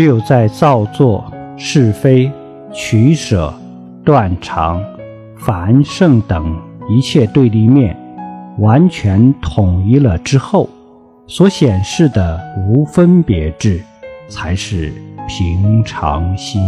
只有在造作、是非、取舍、断常、繁盛等一切对立面完全统一了之后，所显示的无分别智，才是平常心。